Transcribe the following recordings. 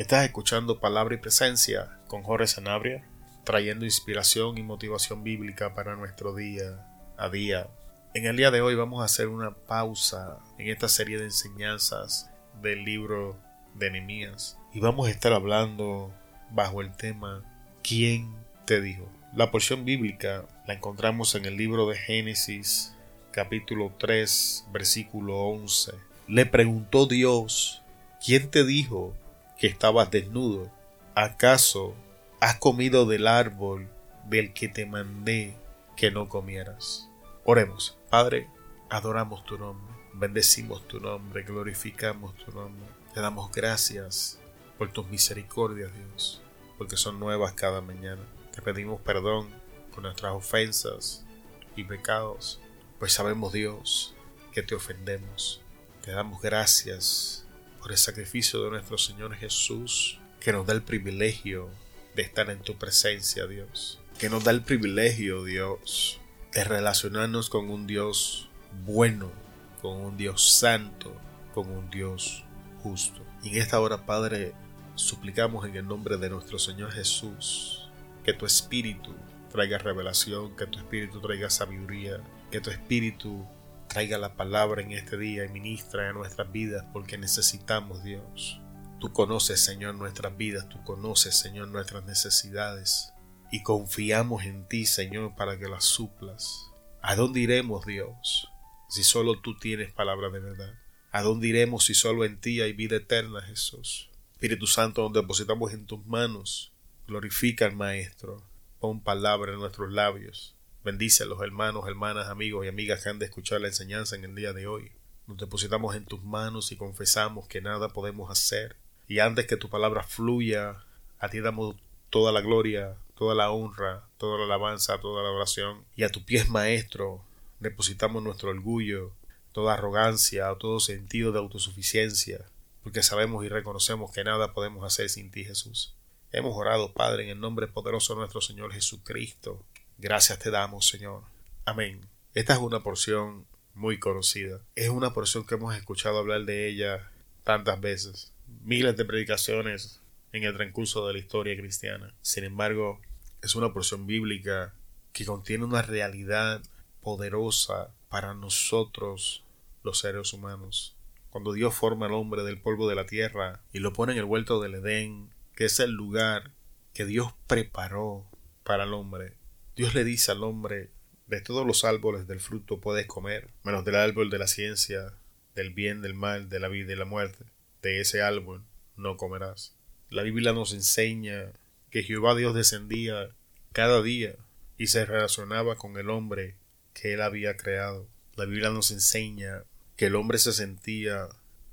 Estás escuchando Palabra y Presencia con Jorge Sanabria, trayendo inspiración y motivación bíblica para nuestro día a día. En el día de hoy vamos a hacer una pausa en esta serie de enseñanzas del libro de Nehemías y vamos a estar hablando bajo el tema ¿Quién te dijo? La porción bíblica la encontramos en el libro de Génesis capítulo 3 versículo 11. Le preguntó Dios, ¿quién te dijo que estabas desnudo? ¿Acaso has comido del árbol del que te mandé que no comieras? Oremos, Padre, adoramos tu nombre, bendecimos tu nombre, glorificamos tu nombre, te damos gracias por tus misericordias, Dios, porque son nuevas cada mañana. Te pedimos perdón por nuestras ofensas y pecados, pues sabemos, Dios, que te ofendemos. Te damos gracias por el sacrificio de nuestro Señor Jesús, que nos da el privilegio de estar en tu presencia, Dios. Que nos da el privilegio, Dios, de relacionarnos con un Dios bueno, con un Dios santo, con un Dios justo. Y en esta hora, Padre, suplicamos en el nombre de nuestro Señor Jesús que tu Espíritu traiga revelación, que tu Espíritu traiga sabiduría, que tu Espíritu traiga la palabra en este día y ministra en nuestras vidas porque necesitamos Dios. Tú conoces, Señor, nuestras vidas, tú conoces, Señor, nuestras necesidades y confiamos en ti, Señor, para que las suplas. ¿A dónde iremos, Dios, si solo tú tienes palabra de verdad? ¿A dónde iremos si solo en ti hay vida eterna, Jesús? Espíritu Santo, donde depositamos en tus manos, glorifica al Maestro, pon palabra en nuestros labios, Bendice a los hermanos, hermanas, amigos y amigas que han de escuchar la enseñanza en el día de hoy. Nos depositamos en tus manos y confesamos que nada podemos hacer. Y antes que tu palabra fluya, a ti damos toda la gloria, toda la honra, toda la alabanza, toda la oración. Y a tu pies, Maestro, depositamos nuestro orgullo, toda arrogancia, todo sentido de autosuficiencia, porque sabemos y reconocemos que nada podemos hacer sin ti, Jesús. Hemos orado, Padre, en el nombre poderoso de nuestro Señor Jesucristo. Gracias te damos, Señor. Amén. Esta es una porción muy conocida. Es una porción que hemos escuchado hablar de ella tantas veces. Miles de predicaciones en el transcurso de la historia cristiana. Sin embargo, es una porción bíblica que contiene una realidad poderosa para nosotros los seres humanos. Cuando Dios forma al hombre del polvo de la tierra y lo pone en el huerto del Edén, que es el lugar que Dios preparó para el hombre, Dios le dice al hombre, de todos los árboles del fruto puedes comer, menos del árbol de la ciencia, del bien, del mal, de la vida y la muerte. De ese árbol no comerás. La Biblia nos enseña que Jehová Dios descendía cada día y se relacionaba con el hombre que él había creado. La Biblia nos enseña que el hombre se sentía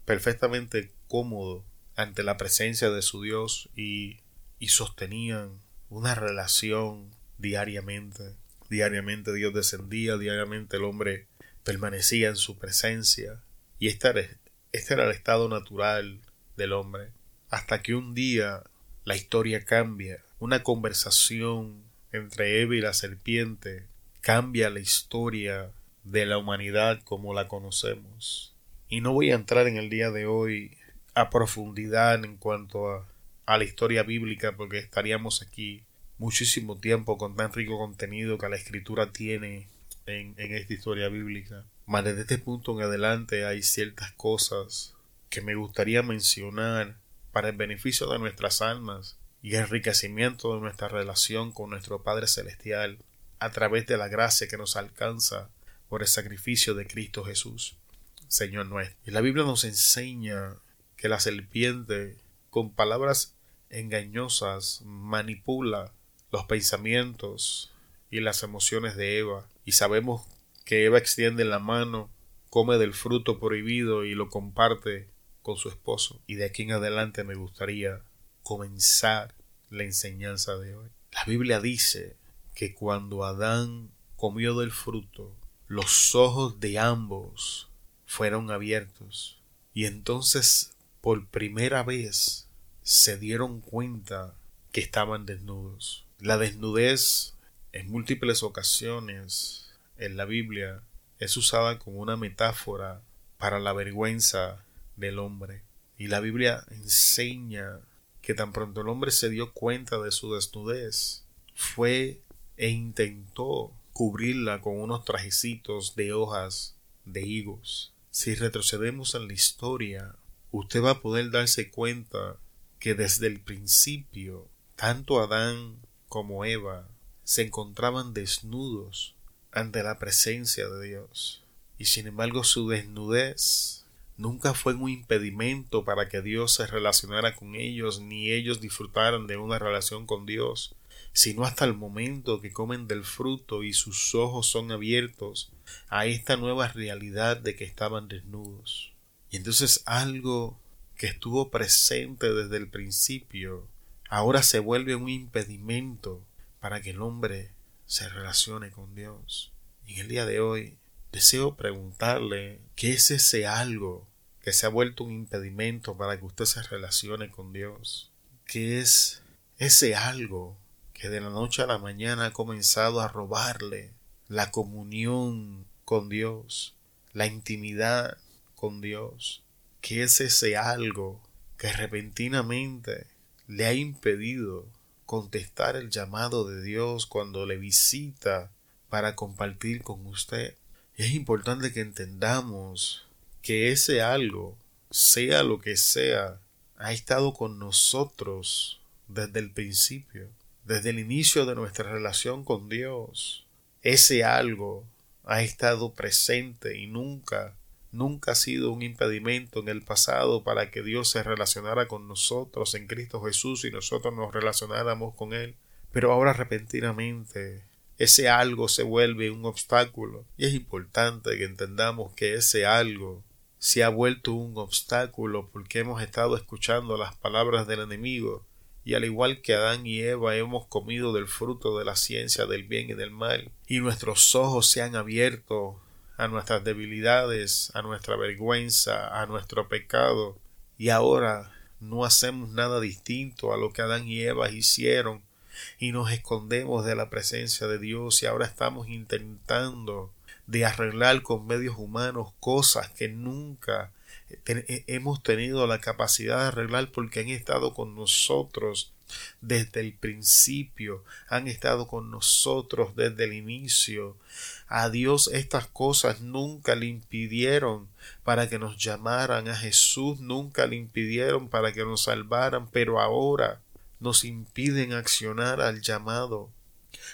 perfectamente cómodo ante la presencia de su Dios y, y sostenían una relación diariamente. Diariamente Dios descendía, diariamente el hombre permanecía en su presencia. Y este era, este era el estado natural del hombre. Hasta que un día la historia cambia. Una conversación entre Eva y la serpiente cambia la historia de la humanidad como la conocemos. Y no voy a entrar en el día de hoy a profundidad en cuanto a la historia bíblica porque estaríamos aquí muchísimo tiempo con tan rico contenido que la escritura tiene en, esta historia bíblica. Mas desde este punto en adelante hay ciertas cosas que me gustaría mencionar para el beneficio de nuestras almas y enriquecimiento de nuestra relación con nuestro Padre Celestial a través de la gracia que nos alcanza por el sacrificio de Cristo Jesús, Señor nuestro. Y la Biblia nos enseña que la serpiente, con palabras engañosas, manipula los pensamientos y las emociones de Eva, y sabemos que Eva extiende la mano, come del fruto prohibido y lo comparte con su esposo. Y de aquí en adelante me gustaría comenzar la enseñanza de hoy. La Biblia dice que cuando Adán comió del fruto, los ojos de ambos fueron abiertos y entonces por primera vez se dieron cuenta que estaban desnudos. La desnudez en múltiples ocasiones en la Biblia es usada como una metáfora para la vergüenza del hombre. Y la Biblia enseña que tan pronto el hombre se dio cuenta de su desnudez, fue e intentó cubrirla con unos trajecitos de hojas de higos. Si retrocedemos en la historia, usted va a poder darse cuenta que desde el principio, tanto Adán como Eva se encontraban desnudos ante la presencia de Dios. Y sin embargo su desnudez nunca fue un impedimento para que Dios se relacionara con ellos, ni ellos disfrutaran de una relación con Dios, sino hasta el momento que comen del fruto y sus ojos son abiertos a esta nueva realidad de que estaban desnudos. Y entonces algo que estuvo presente desde el principio ahora se vuelve un impedimento para que el hombre se relacione con Dios. Y en el día de hoy deseo preguntarle qué es ese algo que se ha vuelto un impedimento para que usted se relacione con Dios. ¿Qué es ese algo que de la noche a la mañana ha comenzado a robarle la comunión con Dios, la intimidad con Dios? ¿Qué es ese algo que repentinamente le ha impedido contestar el llamado de Dios cuando le visita para compartir con usted? es importante que entendamos que ese algo, sea lo que sea, ha estado con nosotros desde el principio, desde el inicio de nuestra relación con Dios. Ese algo ha estado presente y nunca, nunca ha sido un impedimento en el pasado para que Dios se relacionara con nosotros en Cristo Jesús y nosotros nos relacionáramos con Él. Pero ahora repentinamente ese algo se vuelve un obstáculo. Y es importante que entendamos que ese algo se ha vuelto un obstáculo porque hemos estado escuchando las palabras del enemigo. Y al igual que Adán y Eva hemos comido del fruto de la ciencia del bien y del mal. Y nuestros ojos se han abierto a nuestras debilidades, a nuestra vergüenza, a nuestro pecado. Y ahora no hacemos nada distinto a lo que Adán y Eva hicieron y nos escondemos de la presencia de Dios. Y ahora estamos intentando de arreglar con medios humanos cosas que nunca hemos tenido la capacidad de arreglar porque han estado con nosotros desde el principio, han estado con nosotros desde el inicio. A Dios estas cosas nunca le impidieron para que nos llamaran, a Jesús nunca le impidieron para que nos salvaran, pero ahora nos impiden accionar al llamado.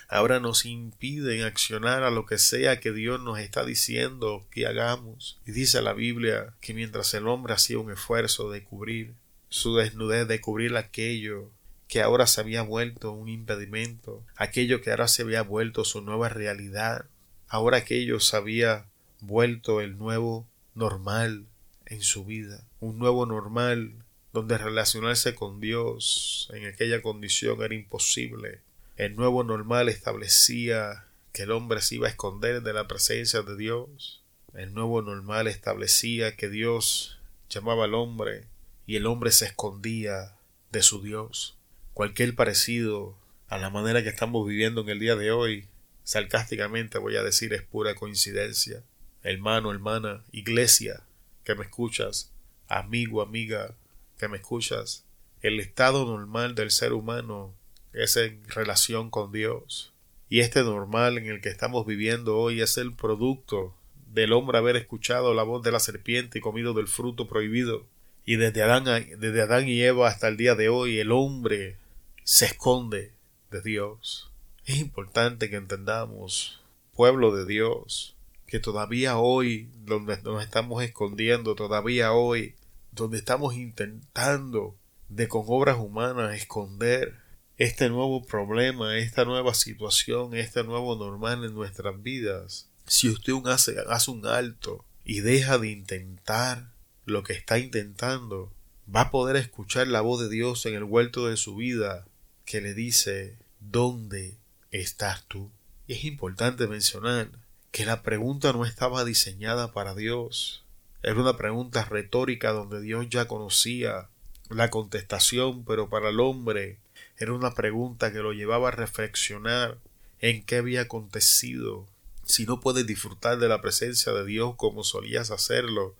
Ahora nos impiden accionar a lo que sea que Dios nos está diciendo que hagamos. Y dice la Biblia que mientras el hombre hacía un esfuerzo de cubrir su desnudez, de cubrir aquello que ahora se había vuelto un impedimento, aquello que ahora se había vuelto su nueva realidad, ahora aquello se había vuelto el nuevo normal en su vida, un nuevo normal donde relacionarse con Dios en aquella condición era imposible. El nuevo normal establecía que el hombre se iba a esconder de la presencia de Dios. El nuevo normal establecía que Dios llamaba al hombre y el hombre se escondía de su Dios. Cualquier parecido a la manera que estamos viviendo en el día de hoy, sarcásticamente voy a decir, es pura coincidencia. Hermano, hermana, iglesia, que me escuchas, amigo, amiga, que me escuchas, el estado normal del ser humano es en relación con Dios. Y este normal en el que estamos viviendo hoy es el producto del hombre haber escuchado la voz de la serpiente y comido del fruto prohibido. Y desde Adán, desde Adán y Eva hasta el día de hoy el hombre se esconde de Dios. Es importante que entendamos, pueblo de Dios, que todavía hoy, donde nos estamos escondiendo, todavía hoy donde estamos intentando de con obras humanas esconder este nuevo problema, esta nueva situación, este nuevo normal en nuestras vidas, si usted hace, hace un alto y deja de intentar lo que está intentando, va a poder escuchar la voz de Dios en el huerto de su vida que le dice ¿Dónde estás tú? Y es importante mencionar que la pregunta no estaba diseñada para Dios, era una pregunta retórica donde Dios ya conocía la contestación, pero para el hombre era una pregunta que lo llevaba a reflexionar en qué había acontecido. Si no puedes disfrutar de la presencia de Dios como solías hacerlo,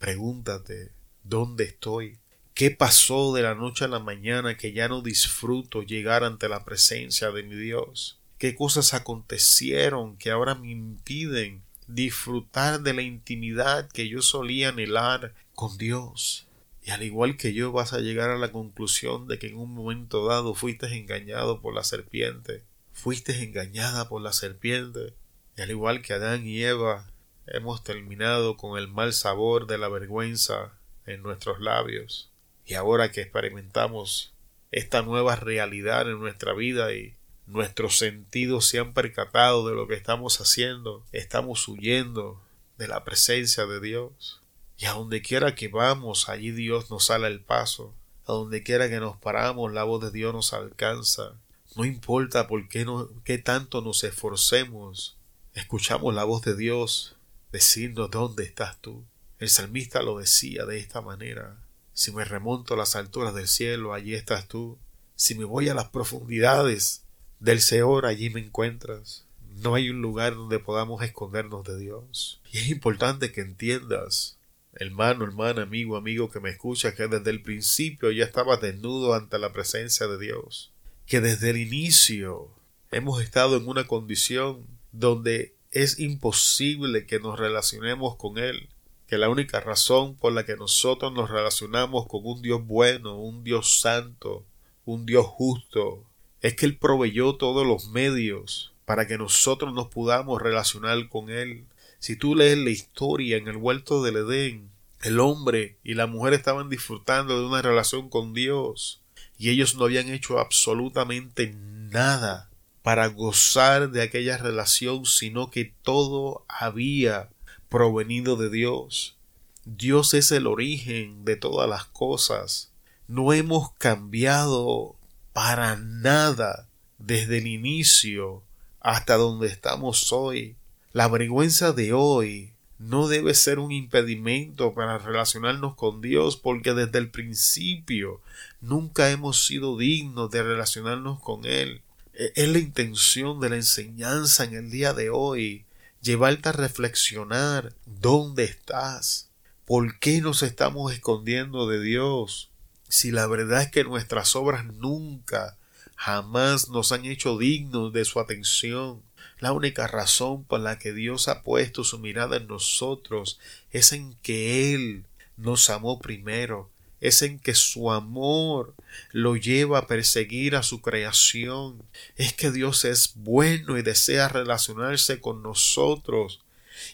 pregúntate ¿dónde estoy? ¿Qué pasó de la noche a la mañana que ya no disfruto llegar ante la presencia de mi Dios? ¿Qué cosas acontecieron que ahora me impiden disfrutar de la intimidad que yo solía anhelar con Dios? Y al igual que yo vas a llegar a la conclusión de que en un momento dado fuiste engañado por la serpiente, fuiste engañada por la serpiente, y al igual que Adán y Eva, hemos terminado con el mal sabor de la vergüenza en nuestros labios. Y ahora que experimentamos esta nueva realidad en nuestra vida y nuestros sentidos se han percatado de lo que estamos haciendo, estamos huyendo de la presencia de Dios. Y a donde quiera que vamos, allí Dios nos sale el paso. A donde quiera que nos paramos, la voz de Dios nos alcanza. No importa por qué, no, qué tanto nos esforcemos, escuchamos la voz de Dios decirnos dónde estás tú. El salmista lo decía de esta manera. Si me remonto a las alturas del cielo, allí estás tú. Si me voy a las profundidades del Seor, allí me encuentras. No hay un lugar donde podamos escondernos de Dios. Y es importante que entiendas, hermano, hermana, amigo, amigo que me escucha, que desde el principio ya estaba desnudo ante la presencia de Dios. Que desde el inicio hemos estado en una condición donde es imposible que nos relacionemos con Él, que la única razón por la que nosotros nos relacionamos con un Dios bueno, un Dios santo, un Dios justo, es que Él proveyó todos los medios para que nosotros nos podamos relacionar con Él. Si tú lees la historia en el huerto del Edén, el hombre y la mujer estaban disfrutando de una relación con Dios y ellos no habían hecho absolutamente nada para gozar de aquella relación, sino que todo había provenido de Dios. Dios es el origen de todas las cosas. No hemos cambiado para nada desde el inicio hasta donde estamos hoy. La vergüenza de hoy no debe ser un impedimento para relacionarnos con Dios porque desde el principio nunca hemos sido dignos de relacionarnos con Él. E-, es la intención de la enseñanza en el día de hoy, llevarte a reflexionar dónde estás, por qué nos estamos escondiendo de Dios, si la verdad es que nuestras obras nunca, jamás nos han hecho dignos de su atención. La única razón por la que Dios ha puesto su mirada en nosotros es en que Él nos amó primero es en que su amor lo lleva a perseguir a su creación. Es que Dios es bueno y desea relacionarse con nosotros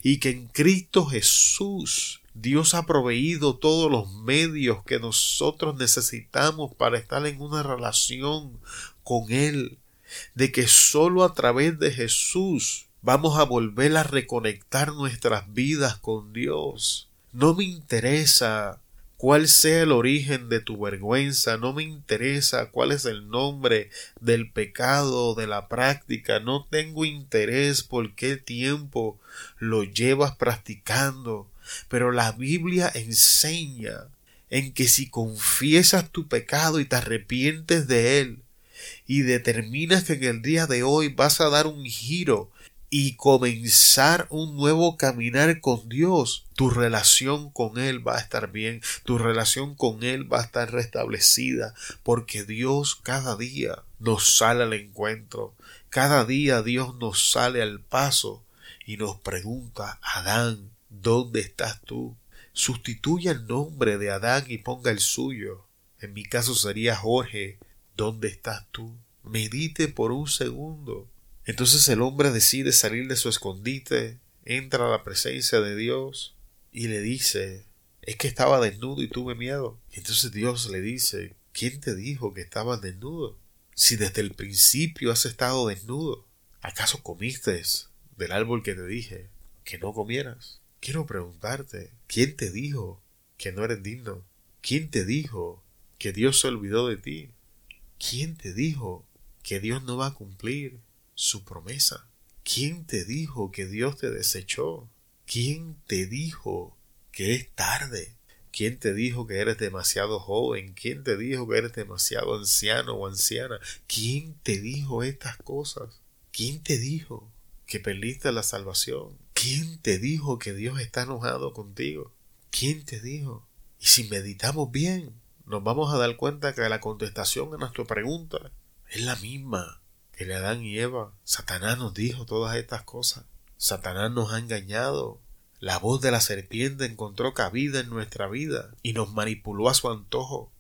y que en Cristo Jesús Dios ha proveído todos los medios que nosotros necesitamos para estar en una relación con Él, de que sólo a través de Jesús vamos a volver a reconectar nuestras vidas con Dios. No me interesa cuál sea el origen de tu vergüenza, no me interesa cuál es el nombre del pecado, de la práctica, no tengo interés por qué tiempo lo llevas practicando, pero la Biblia enseña en que si confiesas tu pecado y te arrepientes de él, y determinas que en el día de hoy vas a dar un giro y comenzar un nuevo caminar con Dios, tu relación con Él va a estar bien, tu relación con Él va a estar restablecida, porque Dios cada día nos sale al encuentro, cada día Dios nos sale al paso y nos pregunta, Adán, ¿dónde estás tú? Sustituya el nombre de Adán y ponga el suyo. En mi caso sería Jorge, ¿dónde estás tú? Medite por un segundo entonces el hombre decide salir de su escondite, entra a la presencia de Dios y le dice, es que estaba desnudo y tuve miedo. entonces Dios le dice, ¿quién te dijo que estabas desnudo? Si desde el principio has estado desnudo, ¿acaso comiste del árbol que te dije que no comieras? Quiero preguntarte, ¿quién te dijo que no eres digno? ¿Quién te dijo que Dios se olvidó de ti? ¿Quién te dijo que Dios no va a cumplir su promesa. ¿Quién te dijo que Dios te desechó? ¿Quién te dijo que es tarde? ¿Quién te dijo que eres demasiado joven? ¿Quién te dijo que eres demasiado anciano o anciana? ¿Quién te dijo estas cosas? ¿Quién te dijo que perdiste la salvación? ¿Quién te dijo que Dios está enojado contigo? ¿Quién te dijo? Y si meditamos bien, nos vamos a dar cuenta que la contestación a nuestra pregunta es la misma le Adán y Eva. Satanás nos dijo todas estas cosas. Satanás nos ha engañado. La voz de la serpiente encontró cabida en nuestra vida y nos manipuló a su antojo.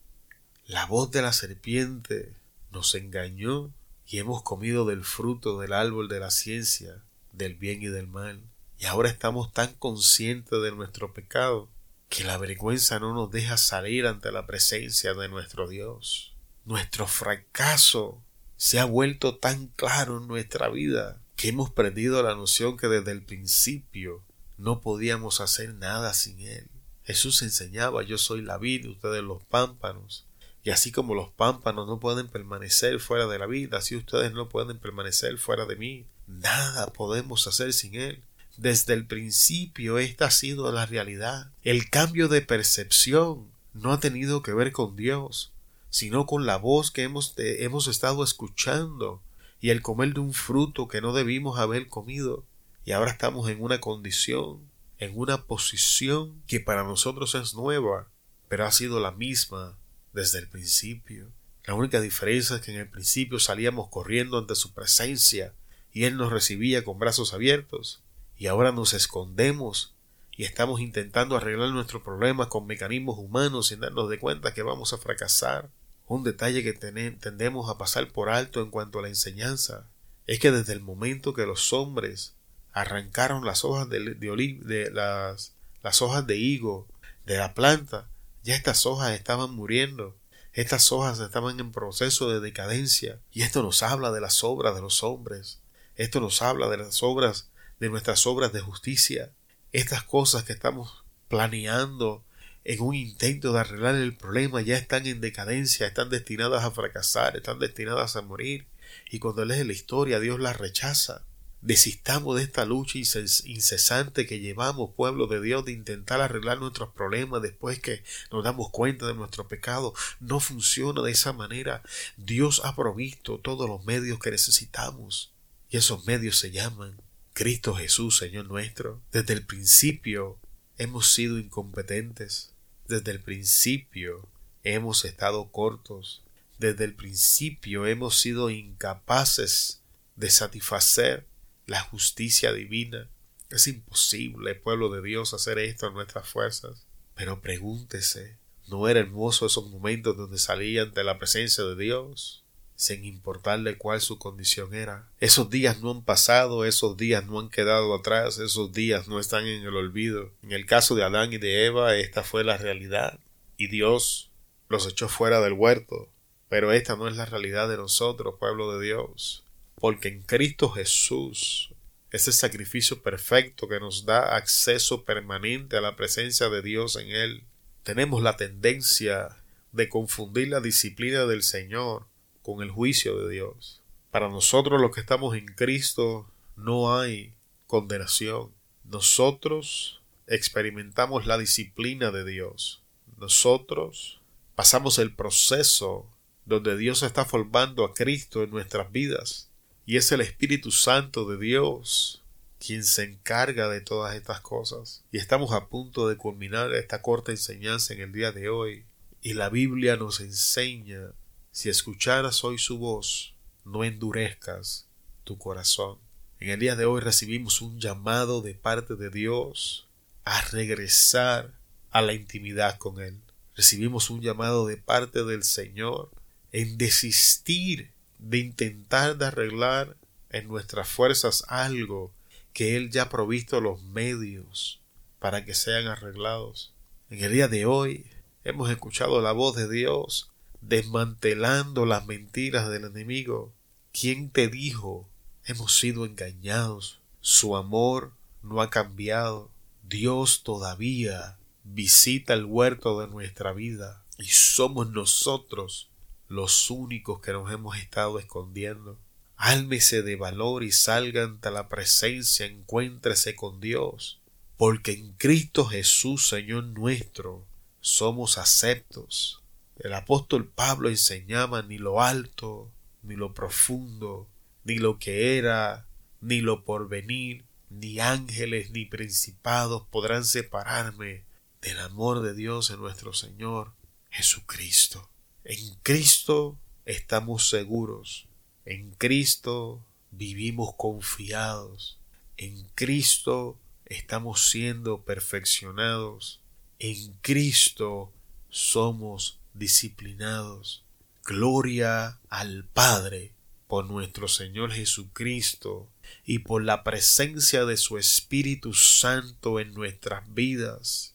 La voz de la serpiente nos engañó y hemos comido del fruto del árbol de la ciencia, del bien y del mal. Y ahora estamos tan conscientes de nuestro pecado que la vergüenza no nos deja salir ante la presencia de nuestro Dios. Nuestro fracaso se ha vuelto tan claro en nuestra vida que hemos perdido la noción que desde el principio no podíamos hacer nada sin Él. Jesús enseñaba yo soy la vida, ustedes los pámpanos. Y así como los pámpanos no pueden permanecer fuera de la vida, así ustedes no pueden permanecer fuera de mí. Nada podemos hacer sin Él. Desde el principio esta ha sido la realidad. El cambio de percepción no ha tenido que ver con Dios, sino con la voz que hemos, hemos estado escuchando y el comer de un fruto que no debimos haber comido. Y ahora estamos en una condición, en una posición que para nosotros es nueva, pero ha sido la misma desde el principio. La única diferencia es que en el principio salíamos corriendo ante su presencia y Él nos recibía con brazos abiertos, y ahora nos escondemos y estamos intentando arreglar nuestros problemas con mecanismos humanos sin darnos de cuenta que vamos a fracasar. Un detalle que tendemos a pasar por alto en cuanto a la enseñanza es que desde el momento que los hombres arrancaron las hojas de, las hojas de higo de la planta, ya estas hojas estaban muriendo, estas hojas estaban en proceso de decadencia, y esto nos habla de las obras de los hombres, esto nos habla de las obras, de nuestras obras de justicia, estas cosas que estamos planeando en un intento de arreglar el problema ya están en decadencia, están destinadas a fracasar, están destinadas a morir. Y cuando lees la historia, Dios las rechaza. Desistamos de esta lucha incesante que llevamos, pueblo de Dios, de intentar arreglar nuestros problemas después que nos damos cuenta de nuestro pecado. No funciona de esa manera. Dios ha provisto todos los medios que necesitamos. Y esos medios se llaman Cristo Jesús, Señor nuestro. Desde el principio hemos sido incompetentes. Desde el principio hemos estado cortos. Desde el principio hemos sido incapaces de satisfacer la justicia divina. Es imposible, pueblo de Dios, hacer esto en nuestras fuerzas. Pero pregúntese, ¿no era hermoso esos momentos donde salía ante la presencia de Dios? Sin importarle cuál su condición era. Esos días no han pasado, esos días no han quedado atrás, esos días no están en el olvido. En el caso de Adán y de Eva, esta fue la realidad, y Dios los echó fuera del huerto. Pero esta no es la realidad de nosotros, pueblo de Dios, porque en Cristo Jesús, ese sacrificio perfecto que nos da acceso permanente a la presencia de Dios en Él, tenemos la tendencia de confundir la disciplina del Señor con el juicio de Dios. Para nosotros los que estamos en Cristo no hay condenación. Nosotros experimentamos la disciplina de Dios. Nosotros pasamos el proceso donde Dios está formando a Cristo en nuestras vidas. Y es el Espíritu Santo de Dios quien se encarga de todas estas cosas. Y estamos a punto de culminar esta corta enseñanza en el día de hoy. Y la Biblia nos enseña si escucharas hoy su voz, no endurezcas tu corazón. En el día de hoy recibimos un llamado de parte de Dios a regresar a la intimidad con Él. Recibimos un llamado de parte del Señor en desistir de intentar de arreglar en nuestras fuerzas algo que Él ya ha provisto los medios para que sean arreglados. En el día de hoy hemos escuchado la voz de Dios desmantelando las mentiras del enemigo. ¿Quién te dijo? Hemos sido engañados. Su amor no ha cambiado. Dios todavía visita el huerto de nuestra vida y somos nosotros los únicos que nos hemos estado escondiendo. Álmese de valor y salga ante la presencia, encuéntrese con Dios, porque en Cristo Jesús, Señor nuestro, somos aceptos el apóstol Pablo enseñaba ni lo alto, ni lo profundo, ni lo que era, ni lo porvenir, ni ángeles ni principados podrán separarme del amor de Dios en nuestro Señor Jesucristo. En Cristo estamos seguros. En Cristo vivimos confiados. En Cristo estamos siendo perfeccionados. En Cristo somos disciplinados. Gloria al Padre por nuestro Señor Jesucristo y por la presencia de su Espíritu Santo en nuestras vidas.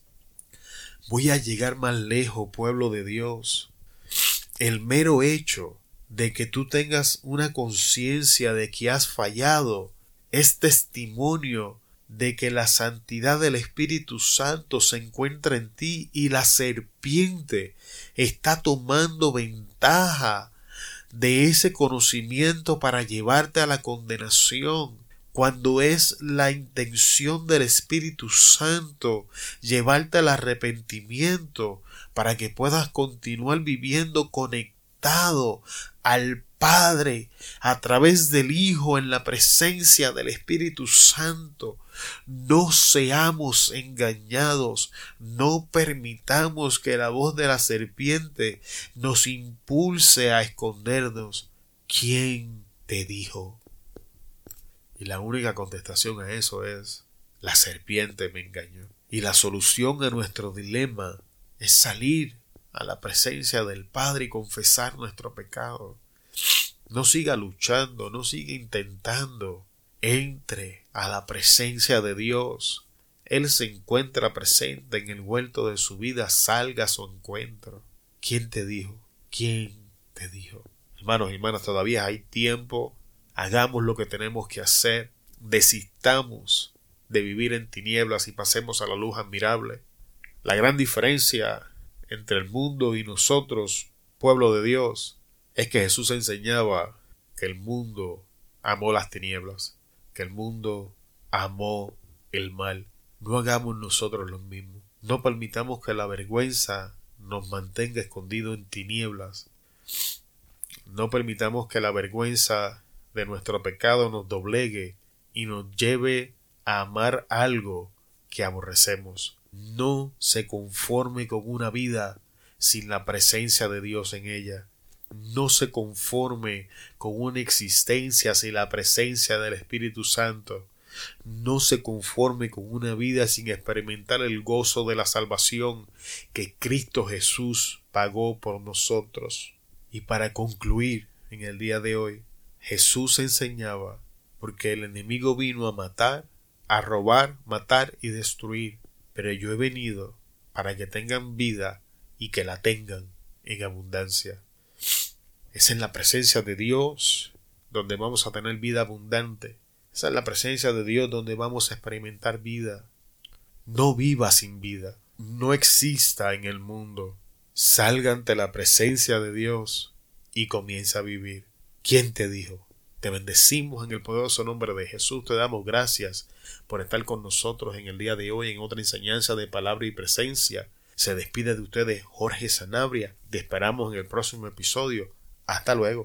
Voy a llegar más lejos, pueblo de Dios. El mero hecho de que tú tengas una conciencia de que has fallado es testimonio de que la santidad del Espíritu Santo se encuentra en ti y la serpiente está tomando ventaja de ese conocimiento para llevarte a la condenación, cuando es la intención del Espíritu Santo llevarte al arrepentimiento para que puedas continuar viviendo conectado al Padre a través del Hijo en la presencia del Espíritu Santo. No seamos engañados, no permitamos que la voz de la serpiente nos impulse a escondernos. ¿Quién te dijo? Y la única contestación a eso es la serpiente me engañó. Y la solución a nuestro dilema es salir a la presencia del Padre y confesar nuestro pecado. No siga luchando, no siga intentando. Entre a la presencia de Dios. Él se encuentra presente en el vuelto de su vida, salga a su encuentro. ¿Quién te dijo? ¿Quién te dijo? Hermanos y hermanas, todavía hay tiempo. Hagamos lo que tenemos que hacer. Desistamos de vivir en tinieblas y pasemos a la luz admirable. La gran diferencia entre el mundo y nosotros, pueblo de Dios, es que Jesús enseñaba que el mundo amó las tinieblas, que el mundo amó el mal. No hagamos nosotros lo mismo. No permitamos que la vergüenza nos mantenga escondido en tinieblas. No permitamos que la vergüenza de nuestro pecado nos doblegue y nos lleve a amar algo que aborrecemos. No se conforme con una vida sin la presencia de Dios en ella no se conforme con una existencia sin la presencia del Espíritu Santo. No se conforme con una vida sin experimentar el gozo de la salvación que Cristo Jesús pagó por nosotros. Y para concluir en el día de hoy, Jesús enseñaba porque el enemigo vino a matar, a robar, matar y destruir, pero yo he venido para que tengan vida y que la tengan en abundancia. Es en la presencia de Dios donde vamos a tener vida abundante. Es en la presencia de Dios donde vamos a experimentar vida. No viva sin vida. No exista en el mundo. Salga ante la presencia de Dios y comienza a vivir. ¿Quién te dijo? Te bendecimos en el poderoso nombre de Jesús. Te damos gracias por estar con nosotros en el día de hoy en otra enseñanza de palabra y presencia. Se despide de ustedes Jorge Sanabria. Te esperamos en el próximo episodio hasta luego.